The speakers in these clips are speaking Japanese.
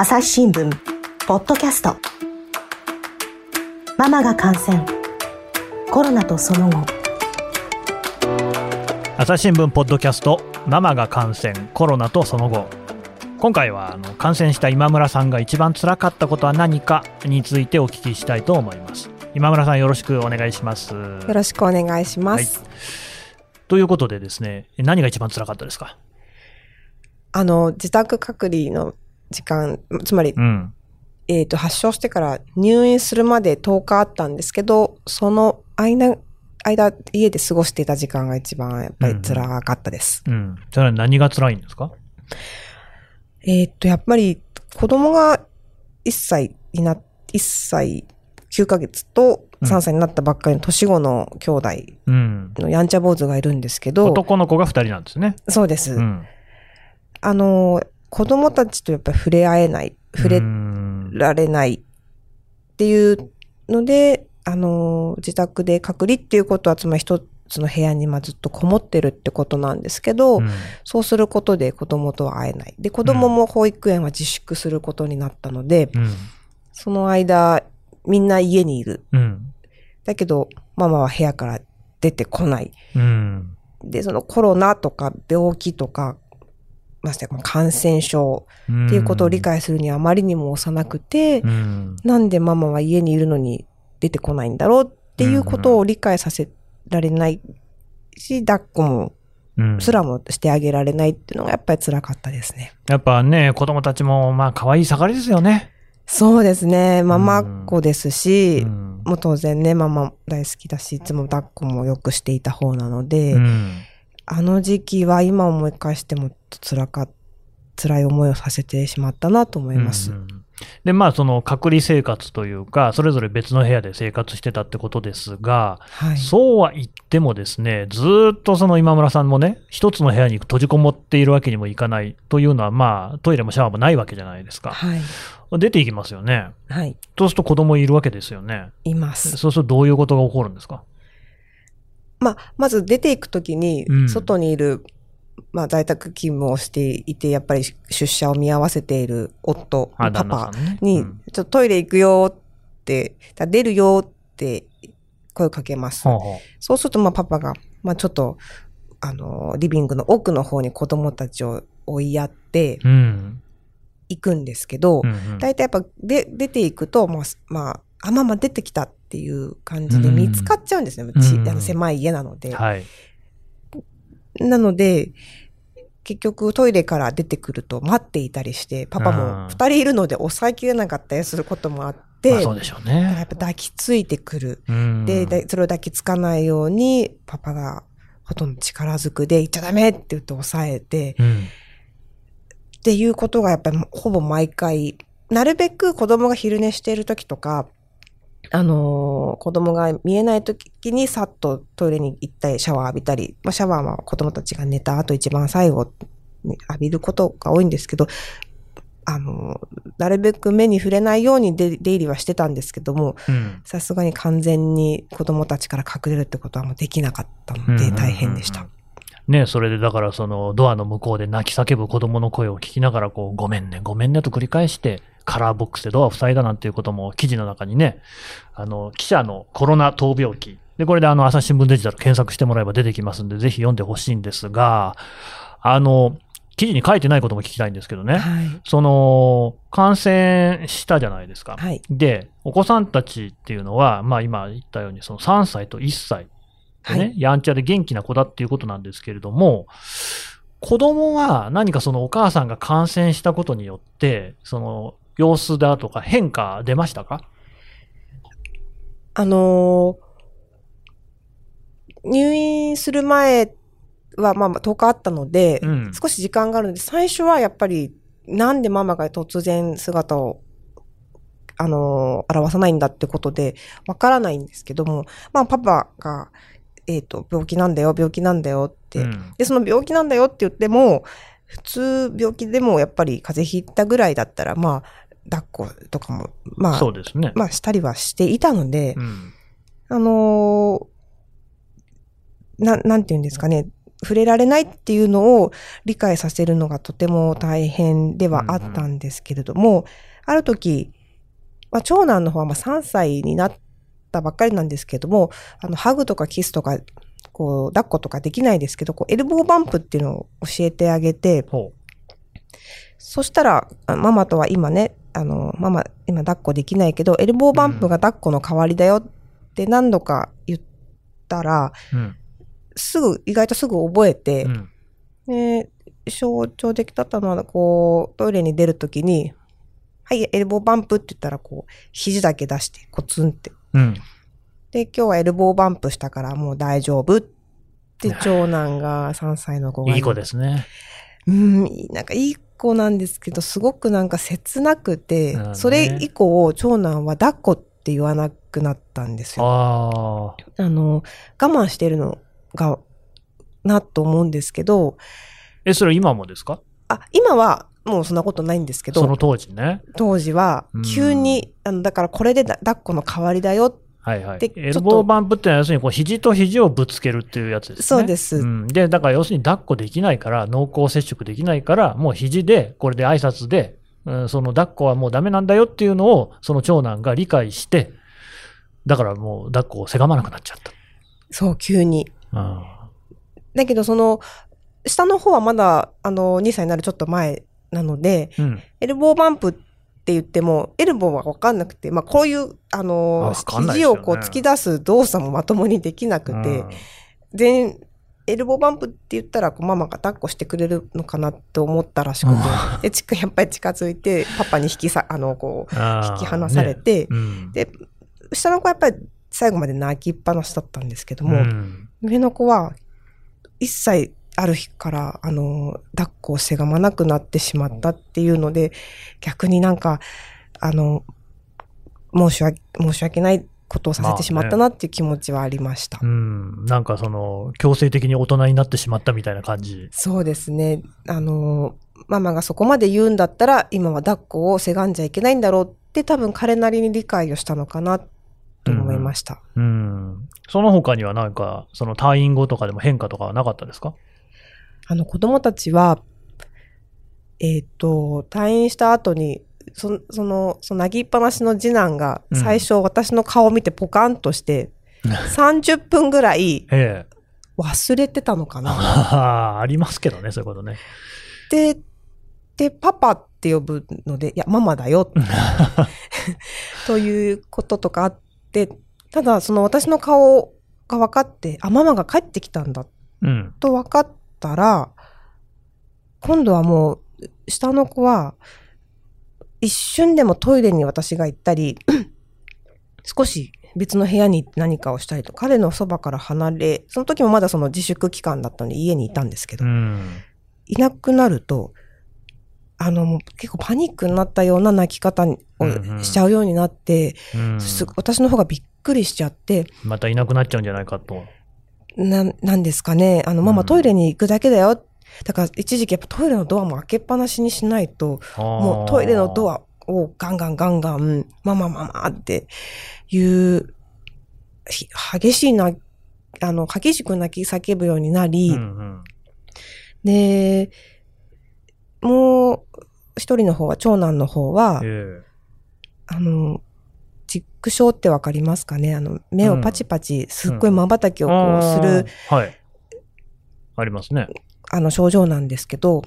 朝日新聞ポッドキャスト。ママが感染。コロナとその後。朝日新聞ポッドキャスト。ママが感染。コロナとその後。今回はあの感染した今村さんが一番辛かったことは何かについてお聞きしたいと思います。今村さんよろしくお願いします。よろしくお願いします、はい、ということでですね何が一番辛かったですか？あの自宅隔離の時間、つまり、うん、えっ、ー、と、発症してから入院するまで10日あったんですけど、その間、間、家で過ごしていた時間が一番やっぱり辛かったです。うん。うん、それは何が辛いんですか？えっ、と、やっぱり子供が1歳にな、1歳9ヶ月と3歳になったばっかりの年子の兄弟のやんちゃ坊主がいるんですけど、うん、男の子が2人なんですね。そうです。うん、あの、子供たちとやっぱり触れ合えない、触れられないっていうので、あの、自宅で隔離っていうことは、つまり一つの部屋にまずっとこもってるってことなんですけど、うん、そうすることで子供とは会えない。で、子供も保育園は自粛することになったので、うん、その間、みんな家にいる。うん、だけど、ママは部屋から出てこない。で、そのコロナとか病気とかまして感染症っていうことを理解するにはあまりにも幼くて、うん、なんでママは家にいるのに出てこないんだろうっていうことを理解させられないし、抱っこもすらもしてあげられないっていうのがやっぱり辛かったですね。やっぱね、子供たちもまあ可愛い盛りですよね。そうですね。ママっ子ですし、うん、もう当然ね、ママ大好きだし、いつも抱っこもよくしていた方なので、うんあの時期は今思い返しても辛か辛い思いをさせてしまったなと思います。うんうん、で、まあ、その隔離生活というか、それぞれ別の部屋で生活してたってことですが、はい、そうは言ってもですね、ずっとその今村さんもね、一つの部屋に閉じこもっているわけにもいかないというのは、まあ、トイレもシャワーもないわけじゃないですか。はい、出ていきますよね。はい。そうすると子供いるわけですよね。います。そうするとどういうことが起こるんですか？まあ、まず出ていくときに、外にいる、うん、まあ、在宅勤務をしていて、やっぱり出社を見合わせている夫、パパに、ちょっとトイレ行くよって、出るよって声をかけます。そうすると、まあ、パパが、まあ、ちょっと、あの、リビングの奥の方に子供たちを追いやって、行くんですけど、大、体、やっぱで出ていくと、まあ、まあ、あ、ママ出てきたっていう感じで見つかっちゃうんですね。うん、あの狭い家なので。はい。なので、結局トイレから出てくると待っていたりして、パパも二人いるので抑えきれなかったりすることもあって、まあ、そうでしょうね。やっぱ抱きついてくる。で、それを抱きつかないように、パパがほとんど力ずくで、行っちゃダメって言って抑えて、うん、っていうことがやっぱりほぼ毎回、なるべく子供が昼寝している時とか、あのー、子供が見えない時にさっとトイレに行ったり、シャワー浴びたり、まあ、シャワーは子供たちが寝た後一番最後に浴びることが多いんですけど、あのー、なるべく目に触れないように出入りはしてたんですけども、さすがに完全に子供たちから隠れるってことはもうできなかったので大変でした。ね、それでだからそのドアの向こうで泣き叫ぶ子供の声を聞きながらこう、ごめんね、ごめんねと繰り返して、カラーボックスでドアを塞いだなんていうことも記事の中にね、あの、記者のコロナ闘病記。で、これであの、朝日新聞デジタル検索してもらえば出てきますんで、ぜひ読んでほしいんですが、あの、記事に書いてないことも聞きたいんですけどね。はい、その、感染したじゃないですか。はい、で、お子さんたちっていうのは、まあ今言ったように、その3歳と1歳でね、はい、やんちゃで元気な子だっていうことなんですけれども、子供は何かそのお母さんが感染したことによって、その様子だとか変化出ましたか？あのー、入院する前はまあ10日あったので、うん、少し時間があるので、最初はやっぱりなんでママが突然姿をあのー、表さないんだってことで、わからないんですけども、まあ、パパが、えっ、ー、と、病気なんだよ、病気なんだよって、うん、で、その病気なんだよって言っても、普通病気でもやっぱり風邪ひいたぐらいだったら、まあ、抱っことかも、まあ、そうですね。まあ、したりはしていたので、うん、あのー、な、なんて言うんですかね。触れられないっていうのを理解させるのがとても大変ではあったんですけれども、ある時、まあ、長男の方はまあ3歳になったばっかりなんですけれども、あの、ハグとかキスとか、こう、抱っことかできないですけど、こう、エルボーバンプっていうのを教えてあげて、ほそしたら、あママとは今ね、あの、ママ、今抱っこできないけど、エルボーバンプが抱っこの代わりだよって何度か言ったら、う。うん。すぐ、意外とすぐ覚えて、うん。で、象徴的だったのは、こう、トイレに出るときに、はい、エルボーバンプって言ったら、こう、肘だけ出して、コツンって。うん。で、今日はエルボーバンプしたからもう大丈夫って、長男が3歳の子が。いい子ですね。うん、なんかいい子なんですけど、すごくなんか切なくて、うんねそれ以降、長男は抱っこって言わなくなったんですよ。あの、我慢してるのが、なと思うんですけど、え、それ今もですか？あ、今はもうそんなことないんですけど、その当時ね。当時はうん急に、あの、だからこれでだ抱っこの代わりだよ。はいはいで。エルボーバンプってのは要するにこう肘と肘をぶつけるっていうやつですね。そうですん、で、だから要するに抱っこできないから、濃厚接触できないから、もう肘で、これで挨拶で、うん、その抱っこはもうダメなんだよっていうのを、その長男が理解して、だからもう抱っこをせがまなくなっちゃった。そう、急に。うんだけど、その、下の方はまだ、あの、2歳になるちょっと前なので、うん。エルボーバンプって言っても、エルボーはわかんなくて、まあ、こういう、あの、肘をこう突き出す動作もまともにできなくて、全、エルボーバンプって言ったら、こうママが抱っこしてくれるのかなって思ったらしくて、で、ちくやっぱり近づいて、パパに引きさ、あの、こう、引引き離されて、うん。で、下の子はやっぱり最後まで泣きっぱなしだったんですけども、うん。上の子は一切ある日から、あの、抱っこをせがまなくなってしまったっていうので、逆になんか、あの、申し訳、申し訳ないことをさせてしまったなっていう気持ちはありました。うん。なんかその、強制的に大人になってしまったみたいな感じ。そうですね。あの、ママがそこまで言うんだったら、今は抱っこをせがんじゃいけないんだろうって多分彼なりに理解をしたのかなと思いました。うん。その他にはなんか、その退院後とかでも変化とかはなかったですか？あの子供たちは、えっ、と、退院した後に、そその、その、泣きっぱなしの次男が、うん最初私の顔を見てポカンとして、30分ぐらいええ。忘れてたのかな。あ ありますけどね、そういうことね。で、で、パパって呼ぶので、いや、ママだよ、ということとかあって、ただ、その私の顔が分かって、あ、ママが帰ってきたんだうん。と分かったら、今度はもう、下の子は、一瞬でもトイレに私が行ったり、少し別の部屋に何かをしたりと、彼のそばから離れ、その時もまだその自粛期間だったので家にいたんですけど、うん。いなくなると、あの、もう結構パニックになったような泣き方をうんうんしちゃうようになって、うんす私の方がびっくりしちゃって、またいなくなっちゃうんじゃないかと。な、なんですかね。あの、ママうんトイレに行くだけだよ。だから一時期やっぱトイレのドアも開けっぱなしにしないと、もうトイレのドア。アをガンガンガンガン、ママママっていう、ひ激しいな、あの、激しく泣き叫ぶようになり、うんうん。で、もう一人の方は、長男の方は、えあの、チック症ってわかりますかね？あの、目をパチパチ、すっごい瞬きえをこうする、はい。ありますね。あの症状なんですけど、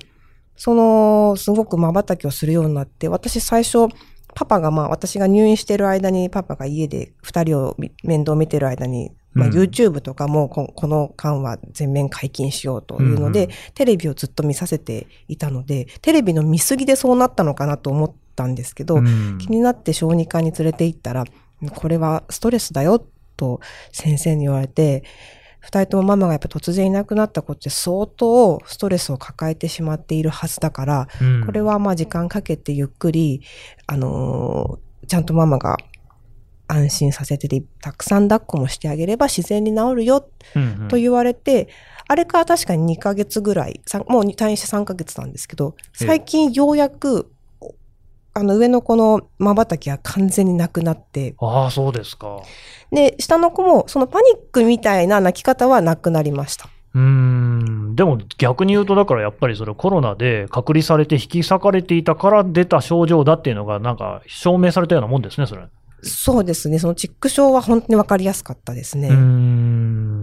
その、すごく瞬きをするようになって、私最初、パパがまあ私が入院してる間にパパが家で二人をみ面倒見てる間に、まあ、うん。YouTube とかもここの間は全面解禁しようというので、うんうん。テレビをずっと見させていたので、テレビの見過ぎでそうなったのかなと思ったんですけど、うん。気になって小児科に連れて行ったら、これはストレスだよと先生に言われて、二人ともママがやっぱ突然いなくなった子って相当ストレスを抱えてしまっているはずだから、うん。これはまあ時間かけてゆっくり、あのーちゃんとママが安心させてて、たくさん抱っこもしてあげれば自然に治るよと言われて、あれから確かに2ヶ月ぐらい、もう退院して3ヶ月なんですけど、ええ。最近ようやく、あの上の子の瞬きは完全になくなって、ああ、そうですか。で、下の子もそのパニックみたいな泣き方はなくなりました。うーん。ん、でも逆に言うと、だからやっぱりそれコロナで隔離されて引き裂かれていたから出た症状だっていうのが、なんか証明されたようなもんですね、それ。そうですね。そのチック症は本当にわかりやすかったですね。うーん。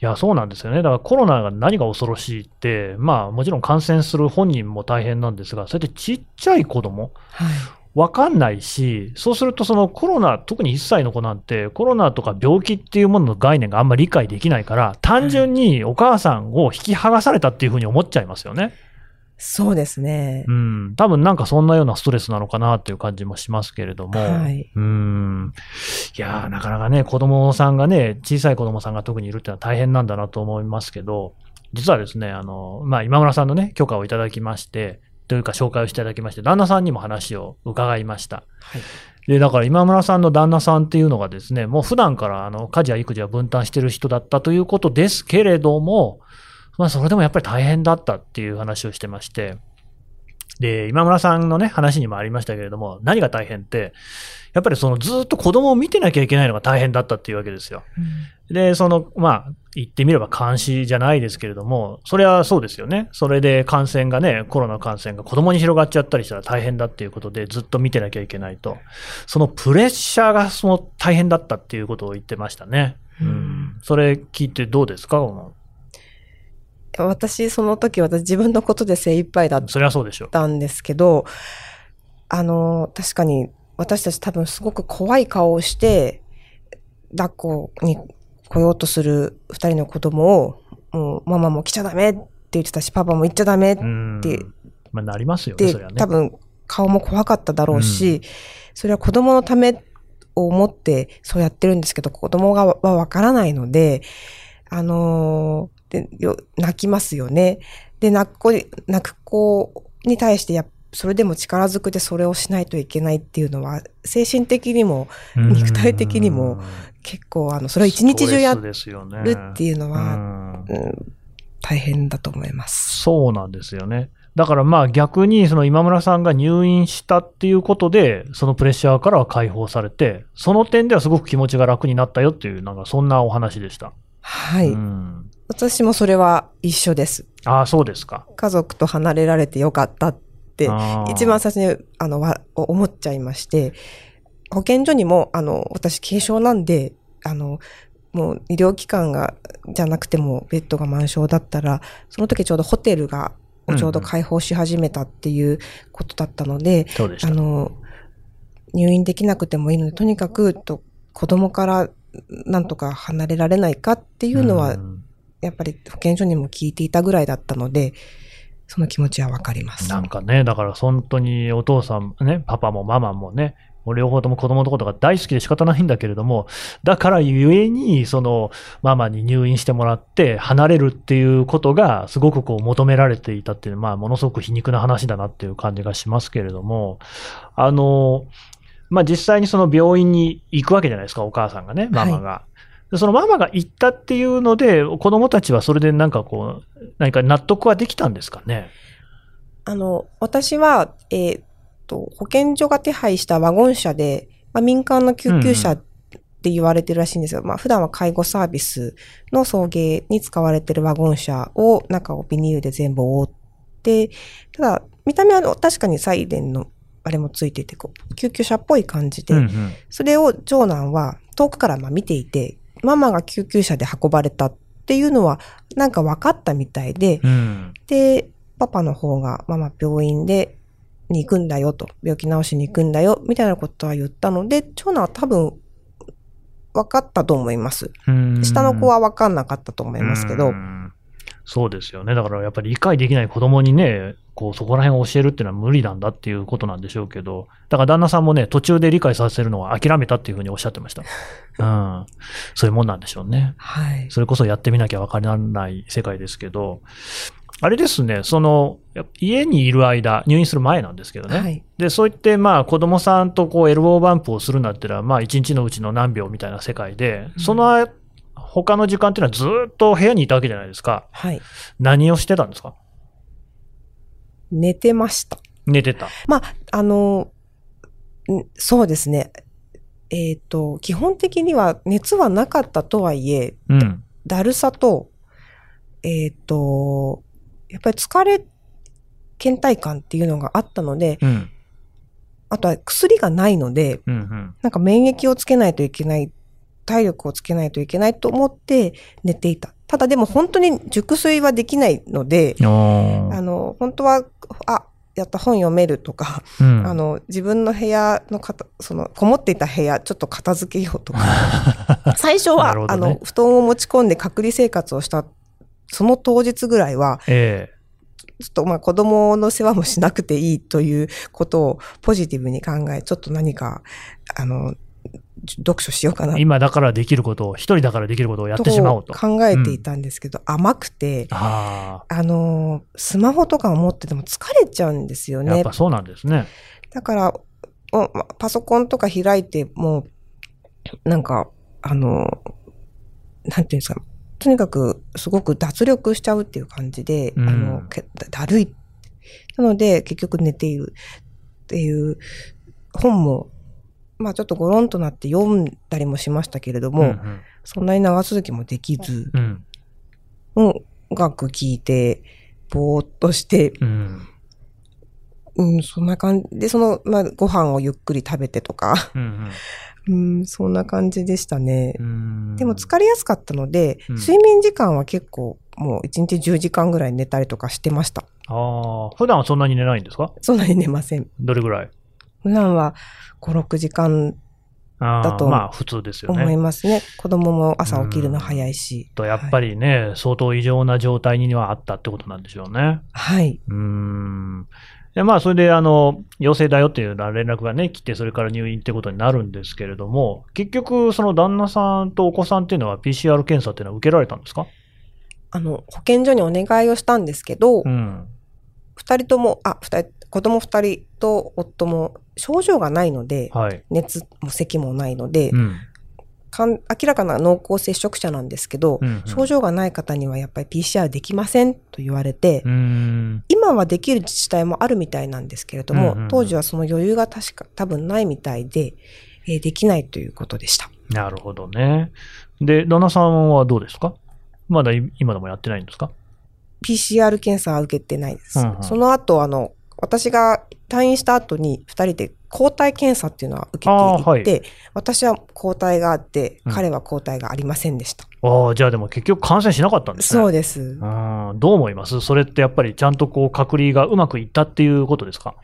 いや、そうなんですよね。だからコロナが何が恐ろしいって、まあもちろん感染する本人も大変なんですが、それってちっちゃい子供はい。わかんないし、そうするとそのコロナ、特に1歳の子なんて、コロナとか病気っていうものの概念があんまり理解できないから、単純にお母さんを引き剥がされたっていうふうに思っちゃいますよね。そうですね。うん。多分なんかそんなようなストレスなのかなっていう感じもしますけれども。はい。うん。いやーなかなかね、子供さんがね、小さい子供さんが特にいるっていうのは大変なんだなと思いますけど、実はですね、あの、まあ、今村さんのね、許可をいただきまして、というか紹介をしていただきまして、旦那さんにも話を伺いました。はい。で、だから今村さんの旦那さんっていうのがですね、もう普段からあの家事や育児は分担してる人だったということですけれども、まあそれでもやっぱり大変だったっていう話をしてまして、で、今村さんのね、話にもありましたけれども、何が大変って、やっぱりそのずっと子供を見てなきゃいけないのが大変だったっていうわけですよ。で、その、まあ、言ってみれば監視じゃないですけれども、それはそうですよね。それで感染がね、コロナ感染が子供に広がっちゃったりしたら大変だっていうことで、ずっと見てなきゃいけないと。そのプレッシャーがその大変だったっていうことを言ってましたね。うん。それ聞いてどうですか私、その時私自分のことで精一杯だっそれはそうでしょう。たんですけど、あの、確かに私たち多分すごく怖い顔をして、抱っこに来ようとする二人の子供を、もうママも来ちゃダメって言ってたし、パパも行っちゃダメっうん。てまあ、なりますよね、で、それはね。多分顔も怖かっただろうし、それは子供のためを思ってそうやってるんですけど、子供がはわからないので、あのーでよ泣きますよね。で、泣く子に、泣く子に対してやっそれでも力ずくでそれをしないといけないっていうのは、精神的にもうん肉体的にも結構、あの、それを一日中やるっていうのは、うんうん大変だと思います。そうなんですよね。だからまあ逆にその今村さんが入院したっていうことで、そのプレッシャーからは解放されて、その点ではすごく気持ちが楽になったよっていう、なんかそんなお話でした。はい。うん、私もそれは一緒です。ああ、そうですか。家族と離れられてよかったって、一番最初に、あの、わ思っちゃいまして、保健所にも、あの、私軽症なんで、あの、もう医療機関が、じゃなくてもベッドが満床だったら、その時ちょうどホテルが、ちょうど開放し始めたっていうことだったので、そうでした。あの、入院できなくてもいいので、とにかく、と、子供からなんとか離れられないかっていうのは、んやっぱり保健所にも聞いていたぐらいだったので、その気持ちはわかります。なんかね、だから本当にお父さんね、パパもママもね、両方とも子供のことが大好きで仕方ないんだけれども、だからゆえに、その、ママに入院してもらって離れるっていうことがすごくこう求められていたっていう、まあものすごく皮肉な話だなっていう感じがしますけれども、あの、まあ実際にその病院に行くわけじゃないですか、お母さんがね、ママが。でそのママが行ったっていうので、子供たちはそれでなんかこう、何か納得はできたんですかね？あの、私は、えーっと、保健所が手配したワゴン車で、まあ、民間の救急車って言われてるらしいんですよ。まあ、普段は介護サービスの送迎に使われてるワゴン車を中をビニールで全部覆って、ただ、見た目は確かにサイレンのあれもついてて、こう、救急車っぽい感じで、うんうんそれを長男は遠くからまあ見ていて、ママが救急車で運ばれたっていうのはなんか分かったみたいで、うんで、パパの方がママ病院でに行くんだよと、病気治しに行くんだよ、みたいなことは言ったので、長男は多分分かったと思います。うん下の子は分かんなかったと思いますけどう、んそうですよね。だからやっぱり理解できない子供にね、こうそこら辺を教えるっていうのは無理なんだっていうことなんでしょうけど、だから旦那さんもね、途中で理解させるのは諦めたっていうふうにおっしゃってました。うん。そういうもんなんでしょうね。はい。それこそやってみなきゃわからない世界ですけど、あれですね、その、や家にいる間、入院する前なんですけどね。はい。で、そう言って、まあ、子供さんとこう、エルボーバンプをするなんてのは、まあ、一日のうちの何秒みたいな世界で、その、他の時間っていうのはずっと部屋にいたわけじゃないですか。はい。何をしてたんですか？寝てました。寝てた。まあ、あの、んそうですね。えっ、と、基本的には熱はなかったとはいえ、うん。だるさと、えっ、と、やっぱり疲れ、倦怠感っていうのがあったので、うん。あとは薬がないので、うんうん。なんか免疫をつけないといけない、体力をつけないといけないと思って寝ていた。ただでも本当に熟睡はできないので、あの、本当は、あ、やった本読めるとか、うん。あの、自分の部屋のかた、その、こもっていた部屋、ちょっと片付けようとか。最初は、ね。あの、布団を持ち込んで隔離生活をした、その当日ぐらいは、え。ちょっとまあ子供の世話もしなくていいということをポジティブに考え、ちょっと何か、あの、読書しようかなえ今だからできることを、一人だからできることをやってしまおうと。考えていたんですけど、甘くて、ああの、スマホとかを持ってても疲れちゃうんですよあ、やっねぱ。そうなんですね。だから、パソコンとか開いても、なんか、あの、なんていうんですか、とにかくすごく脱力しちゃうっていう感じで、うんあの、けだるい。なので、結局寝ているっていう本も、まあちょっとゴロンとなって読んだりもしましたけれども、うんそんなに長続きもできず、うん。うん。音楽聴いて、ぼーっとして、うん。うん、そんな感じで、その、まあ、ご飯をゆっくり食べてとか、うん。うん、そんな感じでしたね。うん。でも疲れやすかったので、うん睡眠時間は結構、もう1日10時間ぐらい寝たりとかしてました。ああ、普段はそんなに寝ないんですか？そんなに寝ません。どれぐらい？普段は5、6時間あだとあまあ普通ですよ思いね。ますね。子供も朝起きるの早いし。とやっぱりね、相当異常な状態にはあったってことなんでしょうね。はい。うーん。でまあ、それで、あの、陽性だよっていう連絡がね、来て、それから入院ってことになるんですけれども、結局、その旦那さんとお子さんっていうのは PCR 検査っていうのは受けられたんですか？あの、保健所にお願いをしたんですけど、うん。二人とも、あ、二人、子供二人と夫も症状がないので、はい。熱も咳もないので、うん。かん明らかな濃厚接触者なんですけど、うんうん症状がない方にはやっぱり PCR できませんと言われて。今はできる自治体もあるみたいなんですけれども、うんうんうん当時はその余裕が確か多分ないみたいで、えーできないということでした。なるほどね。で、旦那さんはどうですか？まだい今でもやってないんですか？PCR 検査は受けてないです。うんうんその後、あの、私が退院した後に二人で抗体検査っていうのは受けていあーはいて、私は抗体があって、うん彼は抗体がありませんでした。ああ、じゃあでも結局感染しなかったんですね。そうです。うん。どう思います？それってやっぱりちゃんとこう隔離がうまくいったっていうことですか？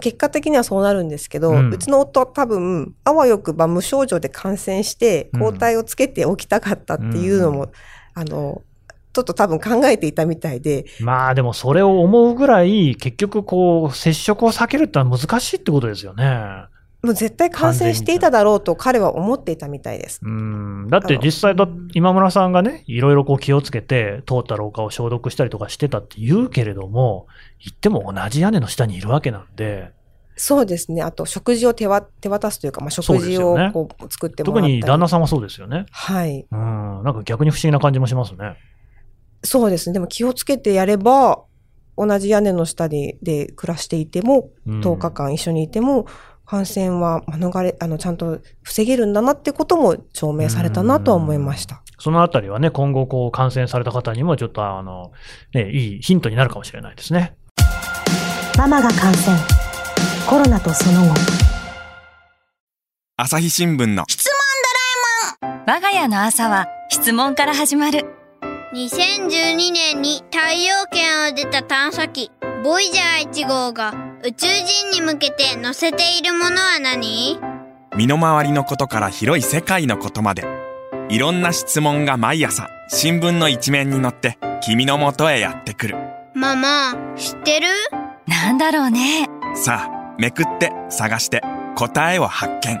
結果的にはそうなるんですけど、ううんちの夫は多分、あわよくば無症状で感染して、うん抗体をつけておきたかったっていうのも、うあの、ちょっと多分考えていたみたいで、まあでもそれを思うぐらい、結局こう、接触を避けるってのは難しいってことですよね。もう絶対感染していただろうと彼は思っていたみたいです。うん。だって実際だ、今村さんがね、いろいろこう気をつけて、通った廊下を消毒したりとかしてたって言うけれども、言っても同じ屋根の下にいるわけなんで、そうですね。あと、食事を手わ手渡すというか、まあ、食事をこう作っても特らったり。に旦那さんはそうですよね。はい。うん。なんか逆に不思議な感じもしますね。そうですね。でも気をつけてやれば、同じ屋根の下でで暮らしていても、うん。10日間一緒にいても、感染は免れ、あの、ちゃんと防げるんだなってことも証明されたなとは思いました。そのあたりはね、今後こう感染された方にもちょっとあの、ね、いいヒントになるかもしれないですね。ママが感染。コロナとその後。朝日新聞の。我が家の朝は質問から始まる2012年に太陽圏を出た探査機ボイジャー1号が宇宙人に向けて載せているものは何？身の回りのことから広い世界のことまで。いろんな質問が毎朝新聞の一面に載って君のもとへやってくる。ママ知ってる？なんだろうね。さあめくって探して答えを発見。あっ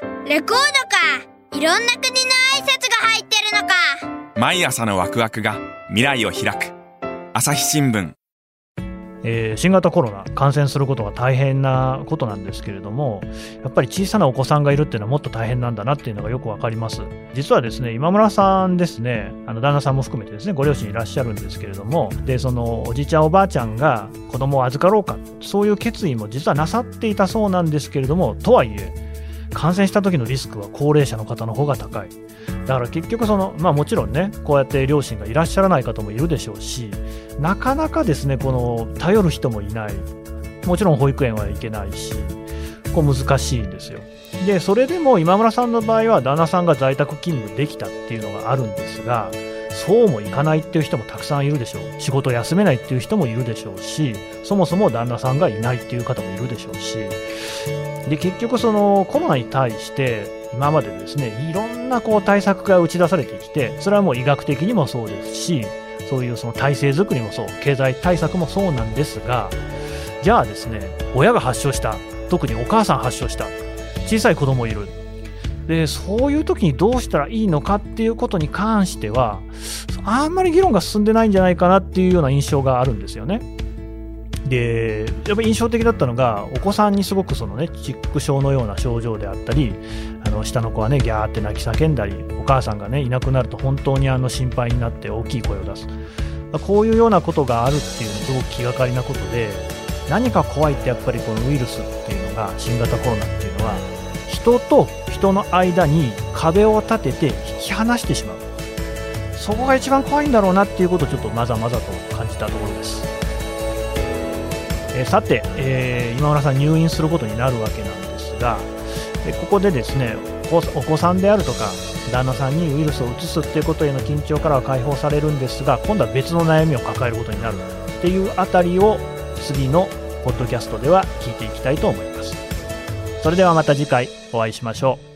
たレコードか。いろんな国ののか。毎朝のワクワクが未来を開く。朝日新聞。えー新型コロナ感染することが大変なことなんですけれどもやっぱり小さなお子さんがいるっていうのはもっと大変なんだなっていうのがよくわかります。実はですね今村さんですねあの旦那さんも含めてですねご両親いらっしゃるんですけれどもでそのおじいちゃんおばあちゃんが子供を預かろうかそういう決意も実はなさっていたそうなんですけれどもとはいえ感染した時のリスクは高齢者の方の方が高い。だから結局その、まあもちろんね、こうやって両親がいらっしゃらない方もいるでしょうし、なかなかですね、この頼る人もいない。もちろん保育園は行けないし、こう難しいんですよ。で、それでも今村さんの場合は旦那さんが在宅勤務できたっていうのがあるんですが、そうもいかないっていう人もたくさんいるでしょう。仕事休めないっていう人もいるでしょうし、そもそも旦那さんがいないっていう方もいるでしょうし、で、結局そのコロナに対して今までですね、いろんなこう対策が打ち出されてきて、それはもう医学的にもそうですし、そういうその体制づくりもそう、経済対策もそうなんですが、じゃあですね、親が発症した、特にお母さん発症した、小さい子供いる、でそういう時にどうしたらいいのかっていうことに関してはあんまり議論が進んでないんじゃないかなっていうような印象があるんですよね。でやっぱり印象的だったのがお子さんにすごくそのねチック症のような症状であったりあの下の子はねギャーって泣き叫んだりお母さんがねいなくなると本当にあの心配になって大きい声を出すこういうようなことがあるっていうのすごく気がかりなことで何か怖いってやっぱりこのウイルスっていうのが新型コロナっていうのは人と人の間に壁を立てて引き離してしまう。そこが一番怖いんだろうなっていうことをちょっとまざまざと感じたところです、え、さて、えー、今村さん入院することになるわけなんですがでここでですねお子さんであるとか旦那さんにウイルスを移すっていうことへの緊張からは解放されるんですが今度は別の悩みを抱えることになるっていうあたりを次のポッドキャストでは聞いていきたいと思います。それではまた次回お会いしましょう。